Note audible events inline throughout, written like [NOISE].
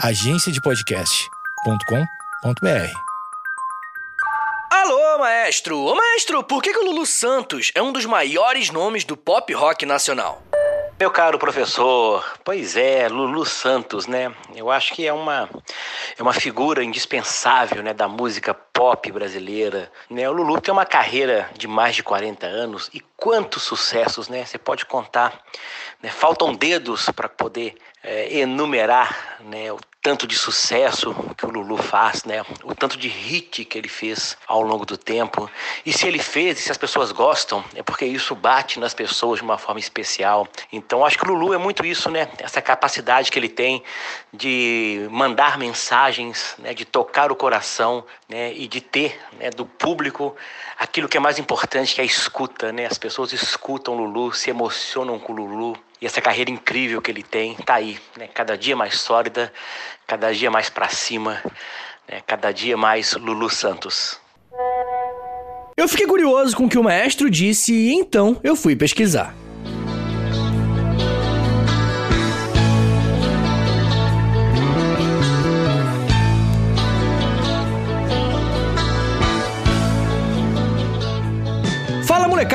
agenciadepodcast.com.br. Alô, maestro! Ô, maestro, por que, que o Lulu Santos é um dos maiores nomes do pop rock nacional? Meu caro professor, pois é, Lulu Santos, né? Eu acho que é uma, é uma figura indispensável né, da música pop brasileira. Né? O Lulu tem uma carreira de mais de 40 anos e quantos sucessos, né? Você pode contar. Né? Faltam dedos para poder é, enumerar né, o tanto de sucesso que o Lulu faz, né? O tanto de hit que ele fez ao longo do tempo. E se ele fez, e se as pessoas gostam, é porque isso bate nas pessoas de uma forma especial. Então, acho que o Lulu é muito isso, né? Essa capacidade que ele tem de mandar mensagens, né? de tocar o coração, né? E de ter, né? do público aquilo que é mais importante, que é a escuta, né? As pessoas escutam o Lulu, se emocionam com o Lulu, e essa carreira incrível que ele tem tá aí, né? Cada dia mais sólida, cada dia mais para cima, né? cada dia mais Lulu Santos. Eu fiquei curioso com o que o maestro disse e então eu fui pesquisar.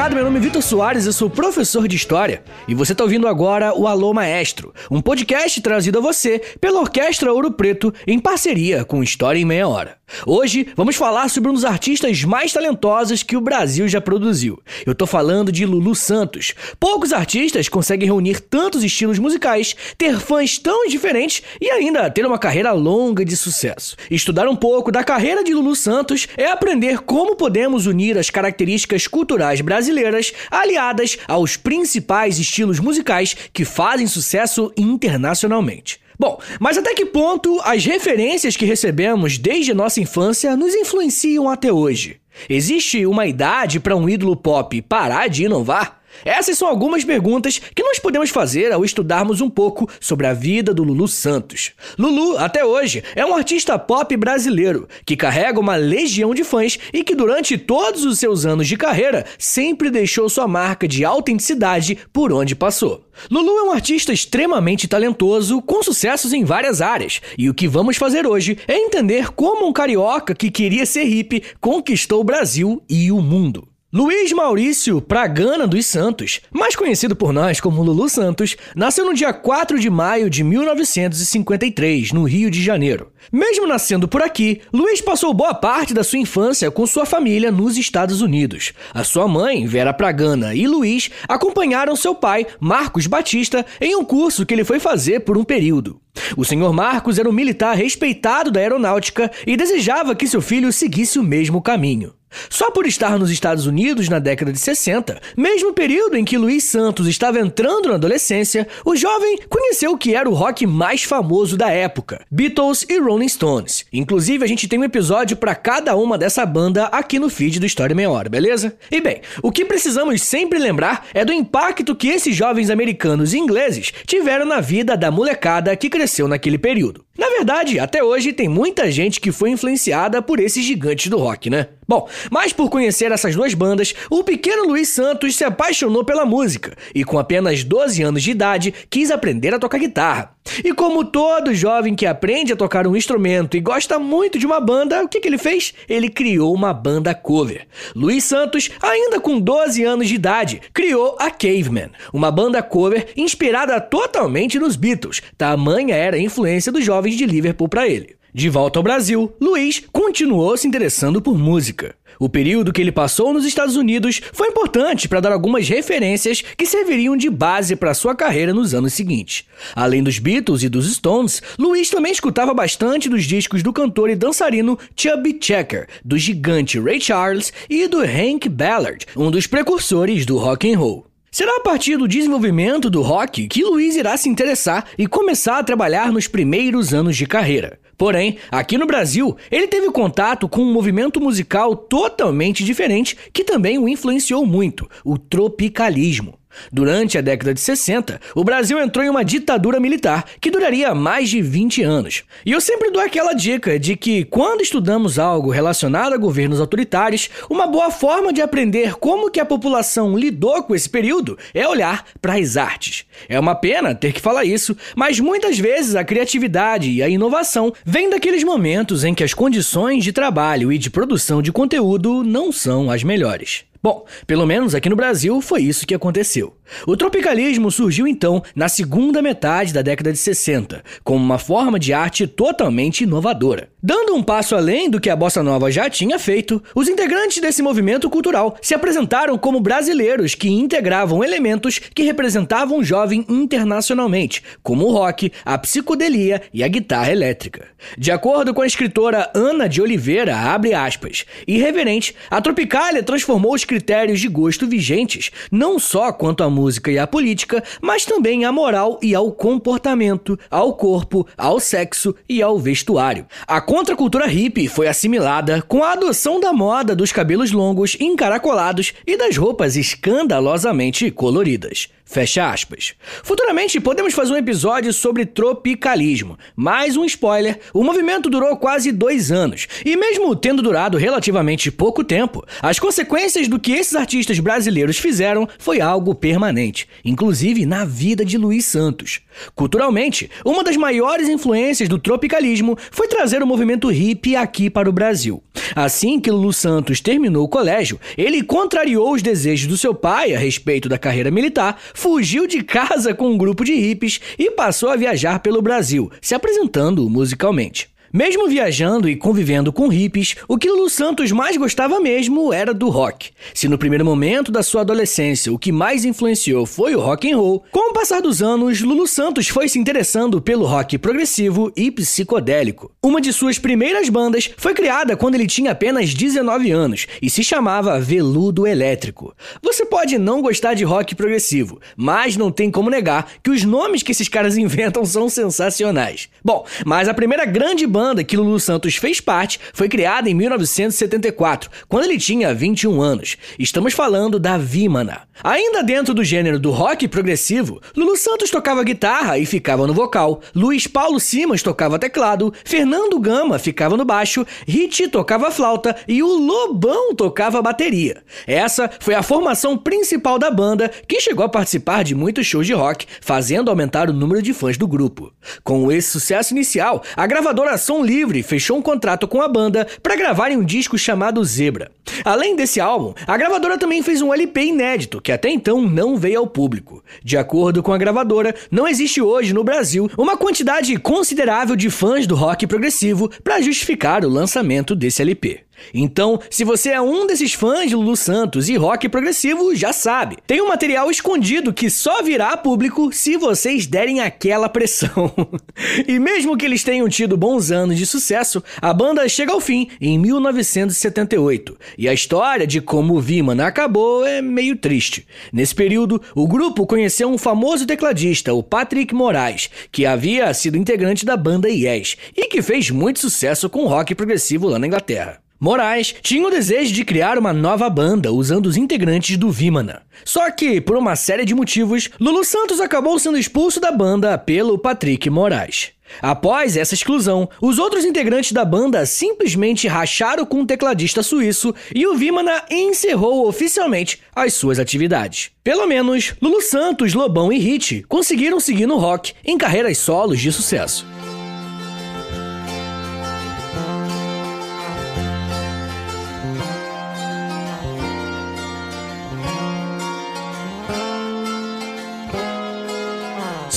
Molecada, meu nome é Vitor Soares, eu sou professor de História e você está ouvindo agora o Alô Maestro, um podcast trazido a você pela Orquestra Ouro Preto em parceria com História em Meia Hora. Hoje vamos falar sobre um dos artistas mais talentosos que o Brasil já produziu. Eu tô falando de Lulu Santos. Poucos artistas conseguem reunir tantos estilos musicais, ter fãs tão diferentes e ainda ter uma carreira longa de sucesso. Estudar um pouco da carreira de Lulu Santos é aprender como podemos unir as características culturais brasileiras aliadas aos principais estilos musicais que fazem sucesso internacionalmente. Bom, mas até que ponto as referências que recebemos desde nossa infância nos influenciam até hoje? Existe uma idade para um ídolo pop parar de inovar? Essas são algumas perguntas que nós podemos fazer ao estudarmos um pouco sobre a vida do Lulu Santos. Lulu, até hoje, é um artista pop brasileiro que carrega uma legião de fãs e que durante todos os seus anos de carreira sempre deixou sua marca de autenticidade por onde passou. Lulu é um artista extremamente talentoso, com sucessos em várias áreas, e o que vamos fazer hoje é entender como um carioca que queria ser hippie conquistou o Brasil e o mundo. Luiz Maurício Pragana dos Santos, mais conhecido por nós como Lulu Santos, nasceu no dia 4 de maio de 1953, no Rio de Janeiro. Mesmo nascendo por aqui, Luiz passou boa parte da sua infância com sua família nos Estados Unidos. A sua mãe, Vera Pragana, e Luiz acompanharam seu pai, Marcos Batista, em um curso que ele foi fazer por um período. O senhor Marcos era um militar respeitado da aeronáutica e desejava que seu filho seguisse o mesmo caminho. Só por estar nos Estados Unidos na década de 60, mesmo período em que Luiz Santos estava entrando na adolescência, o jovem conheceu o que era o rock mais famoso da época, Beatles e Rolling Stones. Inclusive, a gente tem um episódio para cada uma dessa banda aqui no feed do História Meia Hora, beleza? E bem, o que precisamos sempre lembrar é do impacto que esses jovens americanos e ingleses tiveram na vida da molecada que cresceu naquele período. Na verdade, até hoje tem muita gente que foi influenciada por esses gigantes do rock, né? Bom, mas por conhecer essas duas bandas, o pequeno Luiz Santos se apaixonou pela música e, com apenas 12 anos de idade, quis aprender a tocar guitarra. E como todo jovem que aprende a tocar um instrumento e gosta muito de uma banda, o que, que ele fez? Ele criou uma banda cover. Luiz Santos, ainda com 12 anos de idade, criou a Caveman, uma banda cover inspirada totalmente nos Beatles. Tamanha era a influência dos jovens de Liverpool para ele. De volta ao Brasil, Luiz continuou se interessando por música. O período que ele passou nos Estados Unidos foi importante para dar algumas referências que serviriam de base para sua carreira nos anos seguintes. Além dos Beatles e dos Stones, Luiz também escutava bastante dos discos do cantor e dançarino Chubby Checker, do gigante Ray Charles e do Hank Ballard, um dos precursores do rock and roll. Será a partir do desenvolvimento do rock que Luiz irá se interessar e começar a trabalhar nos primeiros anos de carreira. Porém, aqui no Brasil, ele teve contato com um movimento musical totalmente diferente que também o influenciou muito: o tropicalismo. Durante a década de 60, o Brasil entrou em uma ditadura militar que duraria mais de 20 anos. E eu sempre dou aquela dica de que, quando estudamos algo relacionado a governos autoritários, uma boa forma de aprender como que a população lidou com esse período é olhar para as artes. É uma pena ter que falar isso, mas muitas vezes a criatividade e a inovação vêm daqueles momentos em que as condições de trabalho e de produção de conteúdo não são as melhores. Bom, pelo menos aqui no Brasil foi isso que aconteceu. O tropicalismo surgiu então na segunda metade da década de 60, como uma forma de arte totalmente inovadora. Dando um passo além do que a bossa nova já tinha feito, os integrantes desse movimento cultural se apresentaram como brasileiros que integravam elementos que representavam o jovem internacionalmente, como o rock, a psicodelia e a guitarra elétrica. De acordo com a escritora Ana de Oliveira, abre aspas, irreverente, a Tropicália transformou os critérios de gosto vigentes, não só quanto à música e à política, mas também à moral e ao comportamento, ao corpo, ao sexo e ao vestuário. A contracultura hippie foi assimilada com a adoção da moda dos cabelos longos encaracolados e das roupas escandalosamente coloridas. Fecha aspas. Futuramente podemos fazer um episódio sobre tropicalismo. Mais um spoiler: o movimento durou quase dois anos, e mesmo tendo durado relativamente pouco tempo, as consequências do que esses artistas brasileiros fizeram foi algo permanente, inclusive na vida de Luiz Santos. Culturalmente, uma das maiores influências do tropicalismo foi trazer o movimento hippie aqui para o Brasil. Assim que Lulu Santos terminou o colégio, ele contrariou os desejos do seu pai a respeito da carreira militar, fugiu de casa com um grupo de hippies e passou a viajar pelo Brasil, se apresentando musicalmente. Mesmo viajando e convivendo com hippies, o que Lulu Santos mais gostava mesmo era do rock. Se no primeiro momento da sua adolescência o que mais influenciou foi o rock and roll, com o passar dos anos, Lulu Santos foi se interessando pelo rock progressivo e psicodélico. Uma de suas primeiras bandas foi criada quando ele tinha apenas 19 anos e se chamava Veludo Elétrico. Você pode não gostar de rock progressivo, mas não tem como negar que os nomes que esses caras [LAUGHS] inventam são sensacionais. Bom, mas a primeira grande banda banda que Lulu Santos fez parte foi criada em 1974, quando ele tinha 21 anos. Estamos falando da Vimana. Ainda dentro do gênero do rock progressivo, Lulu Santos tocava guitarra e ficava no vocal, Luiz Paulo Simas tocava teclado, Fernando Gama ficava no baixo, Hit tocava flauta e o Lobão tocava bateria. Essa foi a formação principal da banda, que chegou a participar de muitos shows de rock, fazendo aumentar o número de fãs do grupo. Com esse sucesso inicial, a gravadora Som Livre fechou um contrato com a banda para gravarem um disco chamado Zebra. Além desse álbum, a gravadora também fez um LP inédito, que até então não veio ao público. De acordo com a gravadora, não existe hoje no Brasil uma quantidade considerável de fãs do rock progressivo para justificar o lançamento desse LP. Então, se você é um desses fãs de Lulu Santos e rock progressivo, já sabe. Tem um material escondido que só virá público se vocês derem aquela pressão. [LAUGHS] e mesmo que eles tenham tido bons anos de sucesso, a banda chega ao fim em 1978. E a história de como o Viman acabou é meio triste. Nesse período, o grupo conheceu um famoso tecladista, o Patrick Moraes, que havia sido integrante da banda Yes e que fez muito sucesso com rock progressivo lá na Inglaterra. Moraes tinha o desejo de criar uma nova banda usando os integrantes do Vimana. Só que, por uma série de motivos, Lulu Santos acabou sendo expulso da banda pelo Patrick Moraes. Após essa exclusão, os outros integrantes da banda simplesmente racharam com o tecladista suíço e o Vimana encerrou oficialmente as suas atividades. Pelo menos, Lulu Santos, Lobão e Hit conseguiram seguir no rock em carreiras solos de sucesso.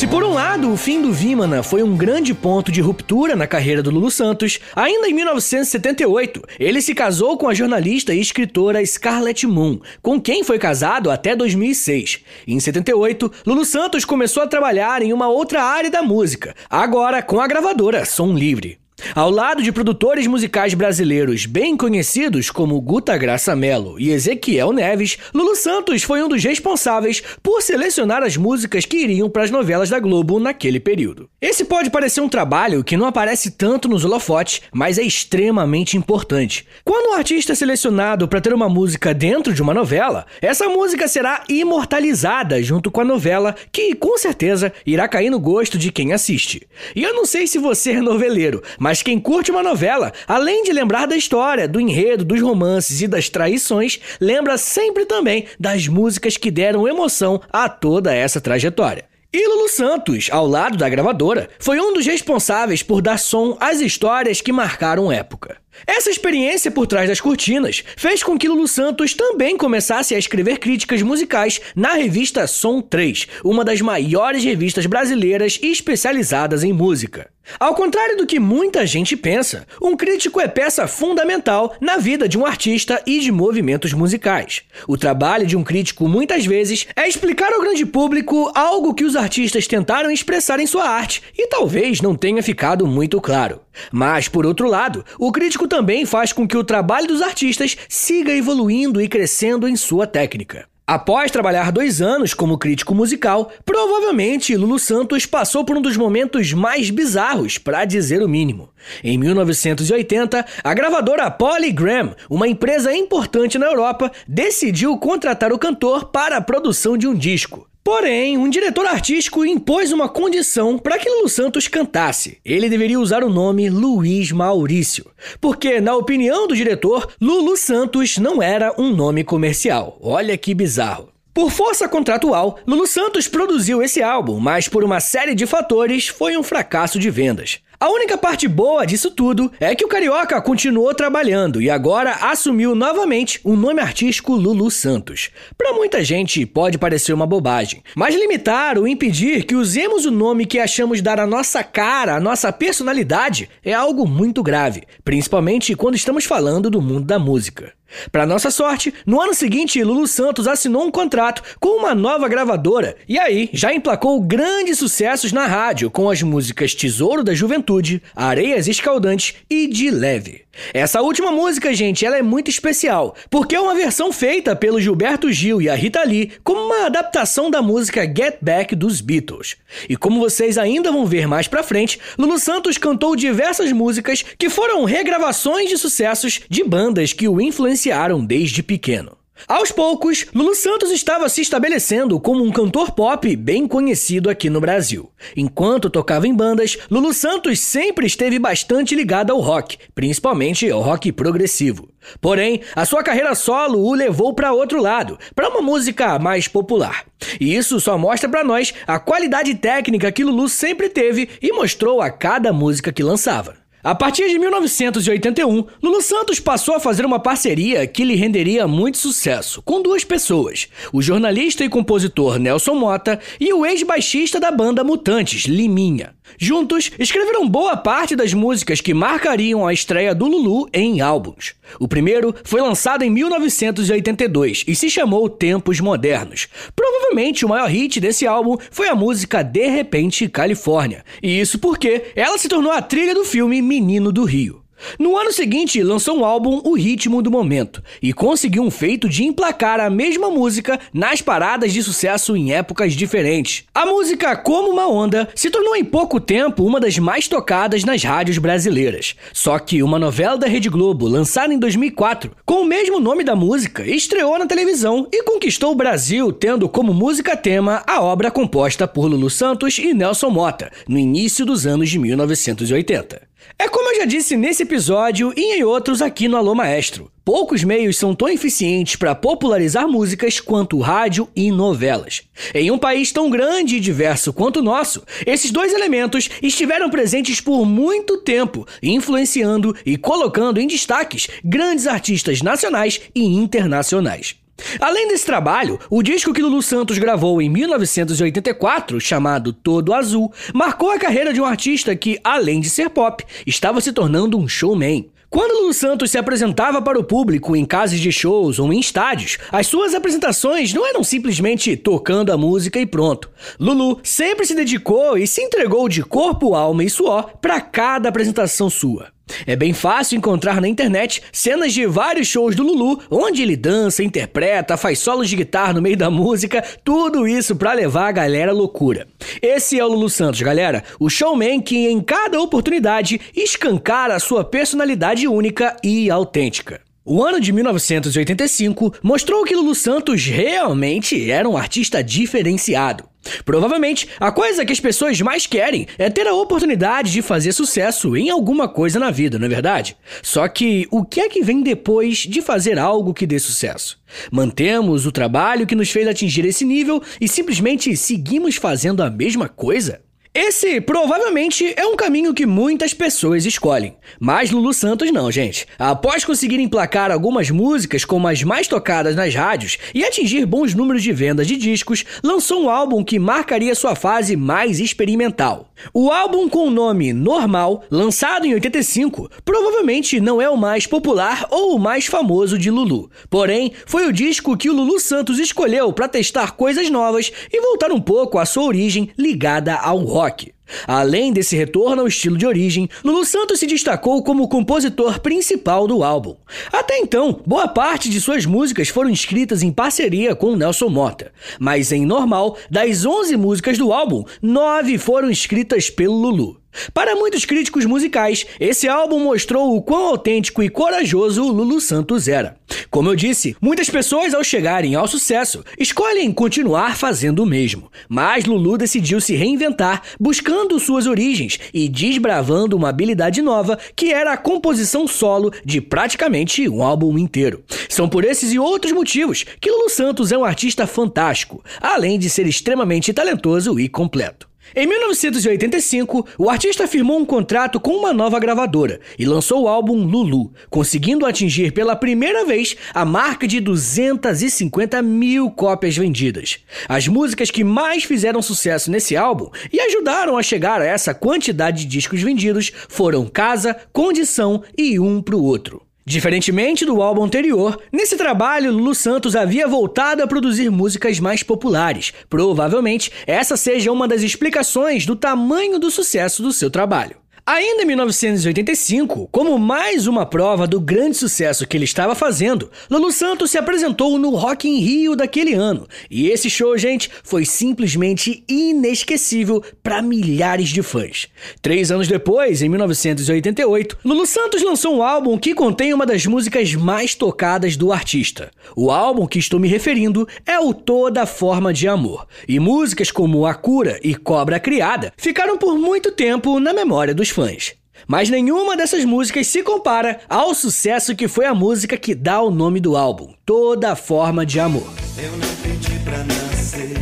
Se por um lado o fim do Vimana foi um grande ponto de ruptura na carreira do Lulu Santos, ainda em 1978 ele se casou com a jornalista e escritora Scarlett Moon, com quem foi casado até 2006. Em 78, Lulu Santos começou a trabalhar em uma outra área da música, agora com a gravadora Som Livre. Ao lado de produtores musicais brasileiros bem conhecidos como Guta Graça Mello e Ezequiel Neves, Lulu Santos foi um dos responsáveis por selecionar as músicas que iriam para as novelas da Globo naquele período. Esse pode parecer um trabalho que não aparece tanto nos holofotes, mas é extremamente importante. Quando um artista é selecionado para ter uma música dentro de uma novela, essa música será imortalizada junto com a novela, que com certeza irá cair no gosto de quem assiste. E eu não sei se você é noveleiro, mas quem curte uma novela, além de lembrar da história, do enredo, dos romances e das traições, lembra sempre também das músicas que deram emoção a toda essa trajetória. E Lulu Santos, ao lado da gravadora, foi um dos responsáveis por dar som às histórias que marcaram época. Essa experiência por trás das cortinas fez com que Lulu Santos também começasse a escrever críticas musicais na revista Som 3, uma das maiores revistas brasileiras especializadas em música. Ao contrário do que muita gente pensa, um crítico é peça fundamental na vida de um artista e de movimentos musicais. O trabalho de um crítico muitas vezes é explicar ao grande público algo que os artistas tentaram expressar em sua arte e talvez não tenha ficado muito claro. Mas, por outro lado, o crítico também faz com que o trabalho dos artistas siga evoluindo e crescendo em sua técnica. Após trabalhar dois anos como crítico musical, provavelmente Lulu Santos passou por um dos momentos mais bizarros, para dizer o mínimo. Em 1980, a gravadora Polygram, uma empresa importante na Europa, decidiu contratar o cantor para a produção de um disco. Porém, um diretor artístico impôs uma condição para que Lulu Santos cantasse. Ele deveria usar o nome Luiz Maurício, porque, na opinião do diretor, Lulu Santos não era um nome comercial. Olha que bizarro. Por força contratual, Lulu Santos produziu esse álbum, mas por uma série de fatores foi um fracasso de vendas. A única parte boa disso tudo é que o Carioca continuou trabalhando e agora assumiu novamente o nome artístico Lulu Santos. Para muita gente pode parecer uma bobagem, mas limitar ou impedir que usemos o nome que achamos dar a nossa cara, a nossa personalidade, é algo muito grave, principalmente quando estamos falando do mundo da música. Para nossa sorte, no ano seguinte, Lulu Santos assinou um contrato com uma nova gravadora e aí já emplacou grandes sucessos na rádio com as músicas Tesouro da Juventude, Areias Escaldantes e De Leve. Essa última música, gente, ela é muito especial, porque é uma versão feita pelo Gilberto Gil e a Rita Lee como uma adaptação da música Get Back dos Beatles. E como vocês ainda vão ver mais pra frente, Lulu Santos cantou diversas músicas que foram regravações de sucessos de bandas que o influenciaram desde pequeno. Aos poucos, Lulu Santos estava se estabelecendo como um cantor pop bem conhecido aqui no Brasil. Enquanto tocava em bandas, Lulu Santos sempre esteve bastante ligado ao rock, principalmente ao rock progressivo. Porém, a sua carreira solo o levou para outro lado, para uma música mais popular. E isso só mostra para nós a qualidade técnica que Lulu sempre teve e mostrou a cada música que lançava. A partir de 1981, Lulu Santos passou a fazer uma parceria que lhe renderia muito sucesso, com duas pessoas: o jornalista e compositor Nelson Mota e o ex-baixista da banda Mutantes, Liminha. Juntos, escreveram boa parte das músicas que marcariam a estreia do Lulu em álbuns. O primeiro foi lançado em 1982 e se chamou Tempos Modernos. Provavelmente o maior hit desse álbum foi a música De Repente Califórnia, e isso porque ela se tornou a trilha do filme Menino do Rio. No ano seguinte, lançou um álbum O Ritmo do Momento e conseguiu um feito de emplacar a mesma música nas paradas de sucesso em épocas diferentes. A música Como uma Onda se tornou em pouco tempo uma das mais tocadas nas rádios brasileiras. Só que uma novela da Rede Globo, lançada em 2004, com o mesmo nome da música, estreou na televisão e conquistou o Brasil, tendo como música tema a obra composta por Lulu Santos e Nelson Mota, no início dos anos de 1980. É como eu já disse nesse episódio e em outros aqui no Alô Maestro. Poucos meios são tão eficientes para popularizar músicas quanto rádio e novelas. Em um país tão grande e diverso quanto o nosso, esses dois elementos estiveram presentes por muito tempo, influenciando e colocando em destaques grandes artistas nacionais e internacionais. Além desse trabalho, o disco que Lulu Santos gravou em 1984, chamado Todo Azul, marcou a carreira de um artista que, além de ser pop, estava se tornando um showman. Quando Lulu Santos se apresentava para o público em casas de shows ou em estádios, as suas apresentações não eram simplesmente tocando a música e pronto. Lulu sempre se dedicou e se entregou de corpo, alma e suor para cada apresentação sua. É bem fácil encontrar na internet cenas de vários shows do Lulu, onde ele dança, interpreta, faz solos de guitarra no meio da música, tudo isso para levar a galera à loucura. Esse é o Lulu Santos, galera, o showman que em cada oportunidade escancara a sua personalidade única e autêntica. O ano de 1985 mostrou que Lulu Santos realmente era um artista diferenciado. Provavelmente, a coisa que as pessoas mais querem é ter a oportunidade de fazer sucesso em alguma coisa na vida, não é verdade? Só que o que é que vem depois de fazer algo que dê sucesso? Mantemos o trabalho que nos fez atingir esse nível e simplesmente seguimos fazendo a mesma coisa? Esse provavelmente é um caminho que muitas pessoas escolhem. Mas Lulu Santos não, gente. Após conseguir emplacar algumas músicas como as mais tocadas nas rádios e atingir bons números de vendas de discos, lançou um álbum que marcaria sua fase mais experimental. O álbum com o nome Normal, lançado em 85, provavelmente não é o mais popular ou o mais famoso de Lulu. Porém, foi o disco que o Lulu Santos escolheu para testar coisas novas e voltar um pouco à sua origem ligada ao rock rock. Além desse retorno ao estilo de origem, Lulu Santos se destacou como o compositor principal do álbum. Até então, boa parte de suas músicas foram escritas em parceria com Nelson Mota, mas em normal, das 11 músicas do álbum, 9 foram escritas pelo Lulu. Para muitos críticos musicais, esse álbum mostrou o quão autêntico e corajoso o Lulu Santos era. Como eu disse, muitas pessoas ao chegarem ao sucesso escolhem continuar fazendo o mesmo, mas Lulu decidiu se reinventar, buscando suas origens e desbravando uma habilidade nova que era a composição solo de praticamente um álbum inteiro. São por esses e outros motivos que Lulu Santos é um artista fantástico, além de ser extremamente talentoso e completo. Em 1985, o artista firmou um contrato com uma nova gravadora e lançou o álbum Lulu, conseguindo atingir pela primeira vez a marca de 250 mil cópias vendidas. As músicas que mais fizeram sucesso nesse álbum e ajudaram a chegar a essa quantidade de discos vendidos foram Casa, Condição e Um Pro Outro. Diferentemente do álbum anterior, nesse trabalho Lulu Santos havia voltado a produzir músicas mais populares. Provavelmente essa seja uma das explicações do tamanho do sucesso do seu trabalho. Ainda em 1985, como mais uma prova do grande sucesso que ele estava fazendo, Lulu Santos se apresentou no Rock in Rio daquele ano. E esse show, gente, foi simplesmente inesquecível para milhares de fãs. Três anos depois, em 1988, Lulu Santos lançou um álbum que contém uma das músicas mais tocadas do artista. O álbum que estou me referindo é o Toda Forma de Amor. E músicas como A Cura e Cobra Criada ficaram por muito tempo na memória dos fãs. Mas nenhuma dessas músicas se compara ao sucesso que foi a música que dá o nome do álbum, Toda Forma de Amor. Eu não pedi pra nascer,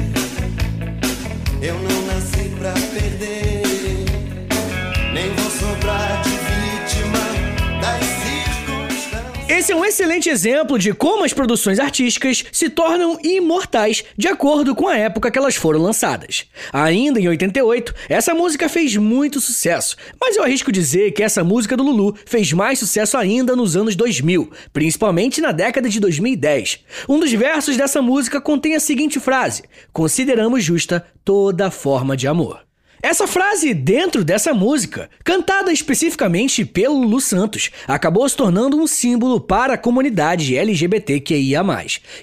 eu não Esse é um excelente exemplo de como as produções artísticas se tornam imortais de acordo com a época que elas foram lançadas. Ainda em 88, essa música fez muito sucesso, mas eu arrisco dizer que essa música do Lulu fez mais sucesso ainda nos anos 2000, principalmente na década de 2010. Um dos versos dessa música contém a seguinte frase: Consideramos justa toda forma de amor. Essa frase dentro dessa música, cantada especificamente pelo Lu Santos, acabou se tornando um símbolo para a comunidade LGBTQIA+,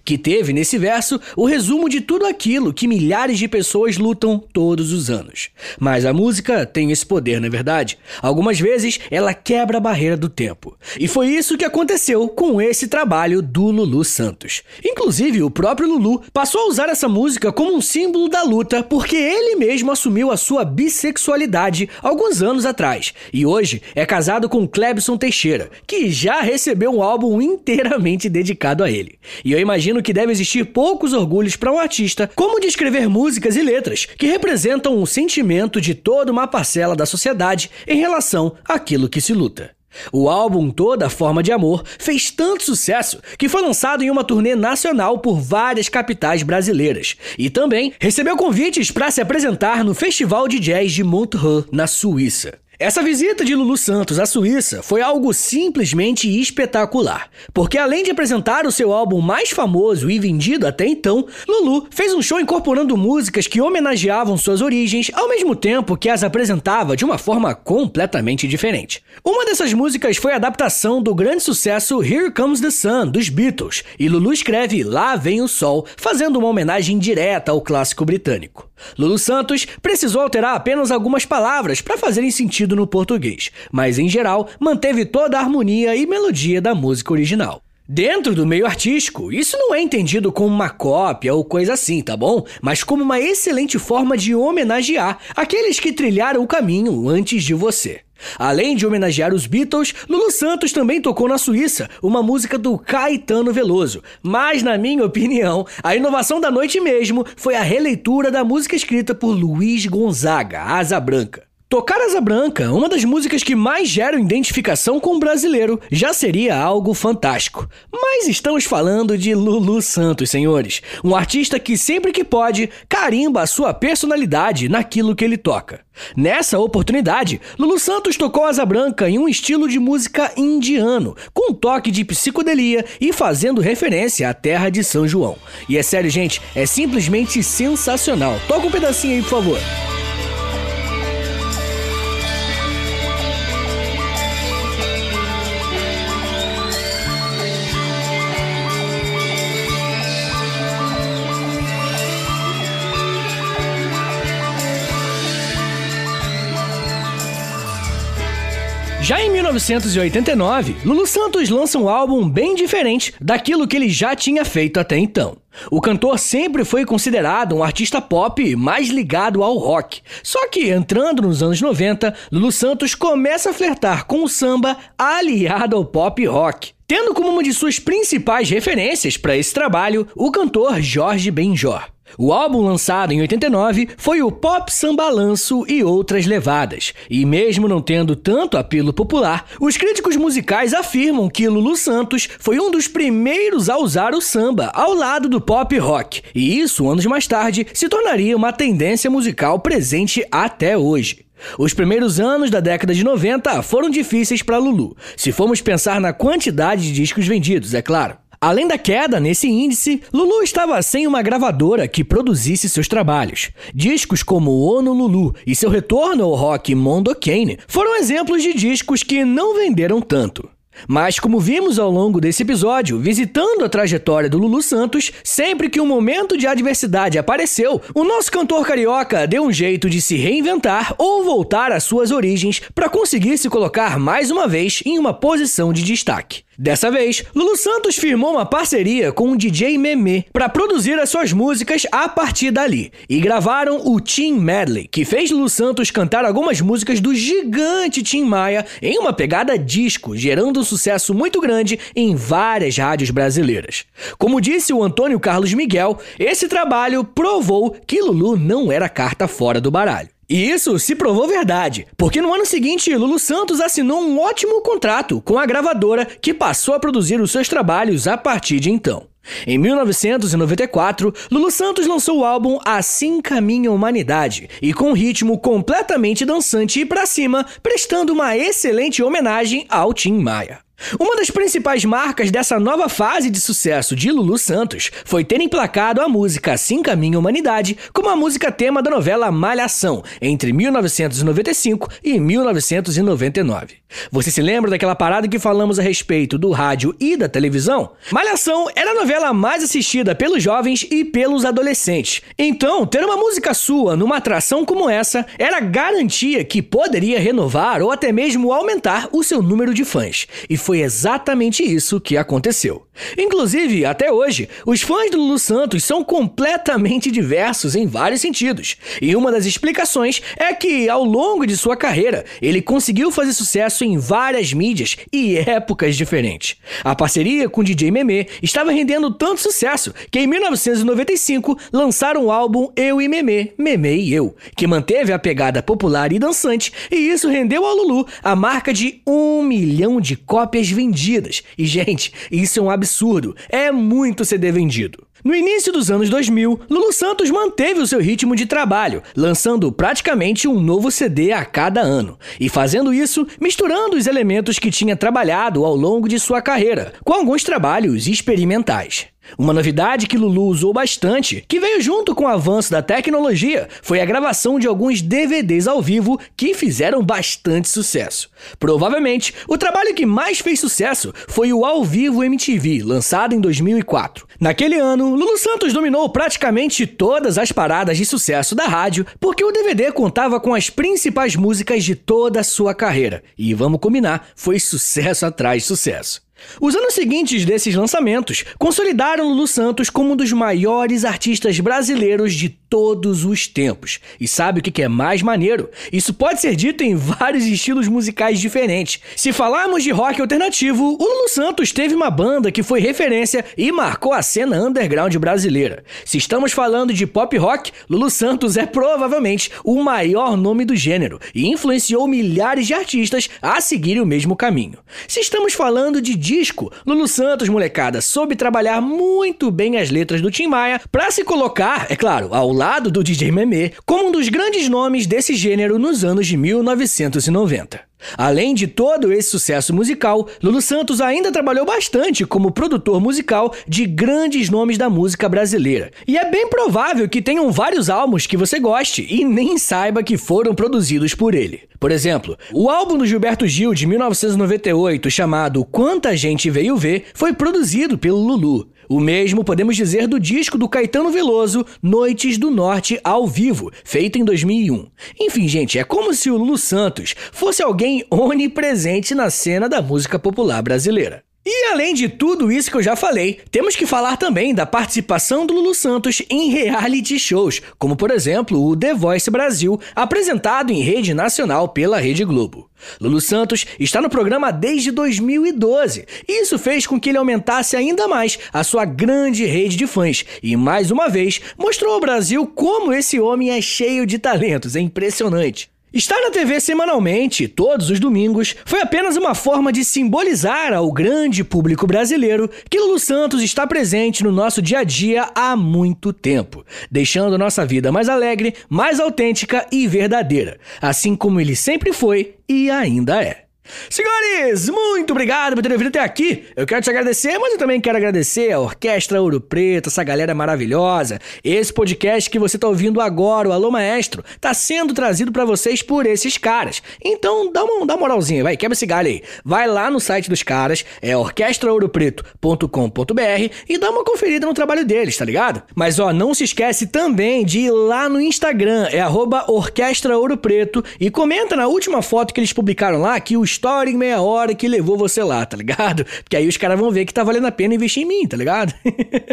que teve nesse verso o resumo de tudo aquilo que milhares de pessoas lutam todos os anos. Mas a música tem esse poder, não é verdade? Algumas vezes ela quebra a barreira do tempo. E foi isso que aconteceu com esse trabalho do Lulu Santos. Inclusive, o próprio Lulu passou a usar essa música como um símbolo da luta porque ele mesmo assumiu a sua bissexualidade alguns anos atrás e hoje é casado com Clebson Teixeira, que já recebeu um álbum inteiramente dedicado a ele. E eu imagino que deve existir poucos orgulhos para um artista como descrever músicas e letras que representam o sentimento de toda uma parcela da sociedade em relação àquilo que se luta. O álbum Toda Forma de Amor fez tanto sucesso que foi lançado em uma turnê nacional por várias capitais brasileiras e também recebeu convites para se apresentar no Festival de Jazz de Montreux, na Suíça. Essa visita de Lulu Santos à Suíça foi algo simplesmente espetacular, porque além de apresentar o seu álbum mais famoso e vendido até então, Lulu fez um show incorporando músicas que homenageavam suas origens, ao mesmo tempo que as apresentava de uma forma completamente diferente. Uma dessas músicas foi a adaptação do grande sucesso Here Comes the Sun dos Beatles, e Lulu escreve Lá Vem o Sol, fazendo uma homenagem direta ao clássico britânico. Lulu Santos precisou alterar apenas algumas palavras para fazerem sentido no português, mas em geral manteve toda a harmonia e melodia da música original. Dentro do meio artístico, isso não é entendido como uma cópia ou coisa assim, tá bom? Mas como uma excelente forma de homenagear aqueles que trilharam o caminho antes de você. Além de homenagear os Beatles, Lulu Santos também tocou na Suíça uma música do Caetano Veloso. Mas, na minha opinião, a inovação da noite mesmo foi a releitura da música escrita por Luiz Gonzaga, Asa Branca. Tocar Asa Branca, uma das músicas que mais geram identificação com o brasileiro, já seria algo fantástico. Mas estamos falando de Lulu Santos, senhores. Um artista que sempre que pode, carimba a sua personalidade naquilo que ele toca. Nessa oportunidade, Lulu Santos tocou Asa Branca em um estilo de música indiano, com um toque de psicodelia e fazendo referência à terra de São João. E é sério, gente, é simplesmente sensacional. Toca um pedacinho aí, por favor. Já em 1989, Lulu Santos lança um álbum bem diferente daquilo que ele já tinha feito até então. O cantor sempre foi considerado um artista pop mais ligado ao rock. Só que, entrando nos anos 90, Lulu Santos começa a flertar com o samba aliado ao pop rock. Tendo como uma de suas principais referências para esse trabalho o cantor Jorge Benjor. O álbum lançado em 89 foi o Pop Sambalanço e Outras Levadas, e mesmo não tendo tanto apelo popular, os críticos musicais afirmam que Lulu Santos foi um dos primeiros a usar o samba ao lado do pop rock, e isso, anos mais tarde, se tornaria uma tendência musical presente até hoje. Os primeiros anos da década de 90 foram difíceis para Lulu, se formos pensar na quantidade de discos vendidos, é claro. Além da queda nesse índice, Lulu estava sem uma gravadora que produzisse seus trabalhos. Discos como Ono Lulu e seu retorno ao rock Mondokane foram exemplos de discos que não venderam tanto. Mas, como vimos ao longo desse episódio, visitando a trajetória do Lulu Santos, sempre que um momento de adversidade apareceu, o nosso cantor carioca deu um jeito de se reinventar ou voltar às suas origens para conseguir se colocar mais uma vez em uma posição de destaque. Dessa vez, Lulu Santos firmou uma parceria com o DJ Meme para produzir as suas músicas a partir dali e gravaram o Tim Medley, que fez Lulu Santos cantar algumas músicas do gigante Tim Maia em uma pegada disco, gerando um sucesso muito grande em várias rádios brasileiras. Como disse o Antônio Carlos Miguel, esse trabalho provou que Lulu não era carta fora do baralho. E isso se provou verdade, porque no ano seguinte Lulu Santos assinou um ótimo contrato com a gravadora que passou a produzir os seus trabalhos a partir de então. Em 1994, Lulu Santos lançou o álbum Assim Caminha a Humanidade, e com um ritmo completamente dançante e pra cima, prestando uma excelente homenagem ao Tim Maia. Uma das principais marcas dessa nova fase de sucesso de Lulu Santos foi ter emplacado a música Assim Caminha a Humanidade como a música tema da novela Malhação, entre 1995 e 1999. Você se lembra daquela parada que falamos a respeito do rádio e da televisão? Malhação era a novela mais assistida pelos jovens e pelos adolescentes. Então, ter uma música sua numa atração como essa era garantia que poderia renovar ou até mesmo aumentar o seu número de fãs. E foi exatamente isso que aconteceu. Inclusive, até hoje, os fãs do Lulu Santos são completamente diversos em vários sentidos. E uma das explicações é que, ao longo de sua carreira, ele conseguiu fazer sucesso em várias mídias e épocas diferentes. A parceria com o DJ Meme estava rendendo tanto sucesso que, em 1995, lançaram o álbum Eu e Meme, Meme e Eu, que manteve a pegada popular e dançante, e isso rendeu ao Lulu a marca de um milhão de cópias vendidas. E, gente, isso é um absurdo. É muito CD vendido. No início dos anos 2000, Lulu Santos manteve o seu ritmo de trabalho, lançando praticamente um novo CD a cada ano, e fazendo isso misturando os elementos que tinha trabalhado ao longo de sua carreira, com alguns trabalhos experimentais. Uma novidade que Lulu usou bastante, que veio junto com o avanço da tecnologia, foi a gravação de alguns DVDs ao vivo que fizeram bastante sucesso. Provavelmente, o trabalho que mais fez sucesso foi o Ao Vivo MTV, lançado em 2004. Naquele ano, Lulu Santos dominou praticamente todas as paradas de sucesso da rádio, porque o DVD contava com as principais músicas de toda a sua carreira. E vamos combinar, foi sucesso atrás sucesso. Os anos seguintes desses lançamentos consolidaram Lulu Santos como um dos maiores artistas brasileiros de todos os tempos. E sabe o que é mais maneiro? Isso pode ser dito em vários estilos musicais diferentes. Se falarmos de rock alternativo, o Lulu Santos teve uma banda que foi referência e marcou a cena underground brasileira. Se estamos falando de pop rock, Lulu Santos é provavelmente o maior nome do gênero e influenciou milhares de artistas a seguirem o mesmo caminho. Se estamos falando de disco, Lulu Santos, molecada, soube trabalhar muito bem as letras do Tim Maia para se colocar, é claro, ao lado do DJ Memê, como um dos grandes nomes desse gênero nos anos de 1990. Além de todo esse sucesso musical, Lulu Santos ainda trabalhou bastante como produtor musical de grandes nomes da música brasileira. E é bem provável que tenham vários álbuns que você goste e nem saiba que foram produzidos por ele. Por exemplo, o álbum do Gilberto Gil de 1998, chamado Quanta Gente Veio Ver, foi produzido pelo Lulu. O mesmo podemos dizer do disco do Caetano Veloso, Noites do Norte ao vivo, feito em 2001. Enfim, gente, é como se o Lulu Santos fosse alguém onipresente na cena da música popular brasileira. E além de tudo isso que eu já falei, temos que falar também da participação do Lulu Santos em reality shows, como por exemplo o The Voice Brasil, apresentado em rede nacional pela Rede Globo. Lulu Santos está no programa desde 2012 e isso fez com que ele aumentasse ainda mais a sua grande rede de fãs e mais uma vez mostrou ao Brasil como esse homem é cheio de talentos, é impressionante. Estar na TV semanalmente, todos os domingos, foi apenas uma forma de simbolizar ao grande público brasileiro que Lulu Santos está presente no nosso dia a dia há muito tempo, deixando nossa vida mais alegre, mais autêntica e verdadeira, assim como ele sempre foi e ainda é. Senhores, muito obrigado por terem vindo até aqui. Eu quero te agradecer, mas eu também quero agradecer a Orquestra Ouro Preto, essa galera maravilhosa. Esse podcast que você está ouvindo agora, o Alô Maestro, está sendo trazido para vocês por esses caras. Então, dá uma, dá uma moralzinha, vai, quebra esse galho aí. Vai lá no site dos caras, é orquestraouropreto.com.br e dá uma conferida no trabalho deles, tá ligado? Mas ó, não se esquece também de ir lá no Instagram, é arroba Orquestra Ouro Preto e comenta na última foto que eles publicaram lá que o história em meia hora que levou você lá, tá ligado? Porque aí os caras vão ver que tá valendo a pena investir em mim, tá ligado?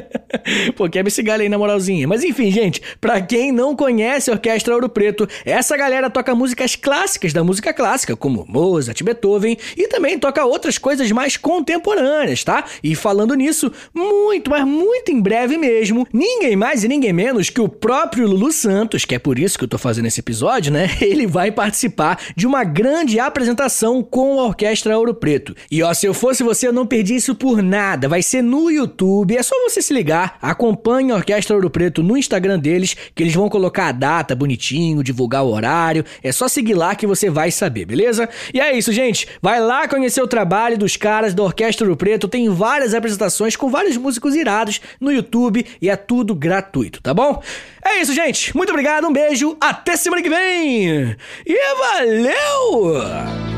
[LAUGHS] Pô, quebra esse galho aí na moralzinha. Mas enfim, gente, pra quem não conhece a Orquestra Ouro Preto, essa galera toca músicas clássicas da música clássica, como Mozart, Beethoven, e também toca outras coisas mais contemporâneas, tá? E falando nisso, muito, mas muito em breve mesmo, ninguém mais e ninguém menos que o próprio Lulu Santos, que é por isso que eu tô fazendo esse episódio, né? [LAUGHS] Ele vai participar de uma grande apresentação com a Orquestra Ouro Preto. E ó, se eu fosse você, eu não perdi isso por nada. Vai ser no YouTube. É só você se ligar, acompanhe a Orquestra Ouro Preto no Instagram deles, que eles vão colocar a data bonitinho, divulgar o horário. É só seguir lá que você vai saber, beleza? E é isso, gente. Vai lá conhecer o trabalho dos caras da Orquestra Ouro Preto. Tem várias apresentações com vários músicos irados no YouTube e é tudo gratuito, tá bom? É isso, gente. Muito obrigado, um beijo, até semana que vem. E valeu!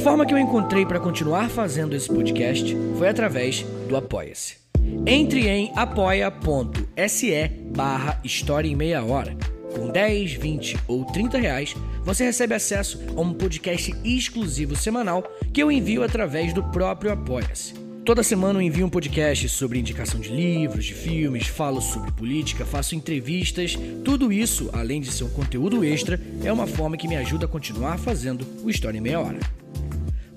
Forma que eu encontrei para continuar fazendo esse podcast foi através do Apoia-se. Entre em apoia.se barra História em Meia Hora. Com 10, 20 ou 30 reais, você recebe acesso a um podcast exclusivo semanal que eu envio através do próprio Apoia-se. Toda semana eu envio um podcast sobre indicação de livros, de filmes, falo sobre política, faço entrevistas. Tudo isso, além de ser um conteúdo extra, é uma forma que me ajuda a continuar fazendo o História em Meia Hora.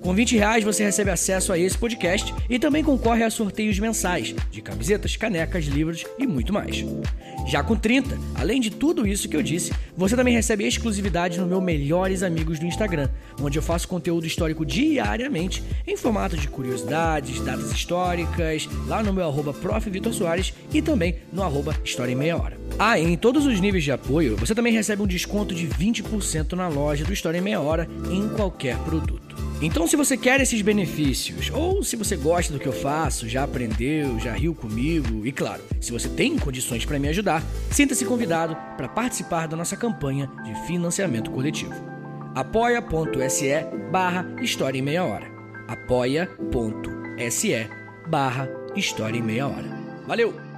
Com 20 reais você recebe acesso a esse podcast e também concorre a sorteios mensais de camisetas, canecas, livros e muito mais. Já com 30, além de tudo isso que eu disse, você também recebe exclusividade no meu Melhores Amigos do Instagram, onde eu faço conteúdo histórico diariamente em formato de curiosidades, datas históricas, lá no meu arroba Soares e também no arroba História em Meia Hora. Ah, em todos os níveis de apoio, você também recebe um desconto de 20% na loja do História em Meia Hora em qualquer produto. Então, se você quer esses benefícios, ou se você gosta do que eu faço, já aprendeu, já riu comigo, e claro, se você tem condições para me ajudar, sinta-se convidado para participar da nossa campanha de financiamento coletivo. apoia.se barra História em Meia Hora. apoia.se barra História em Meia Hora. Valeu!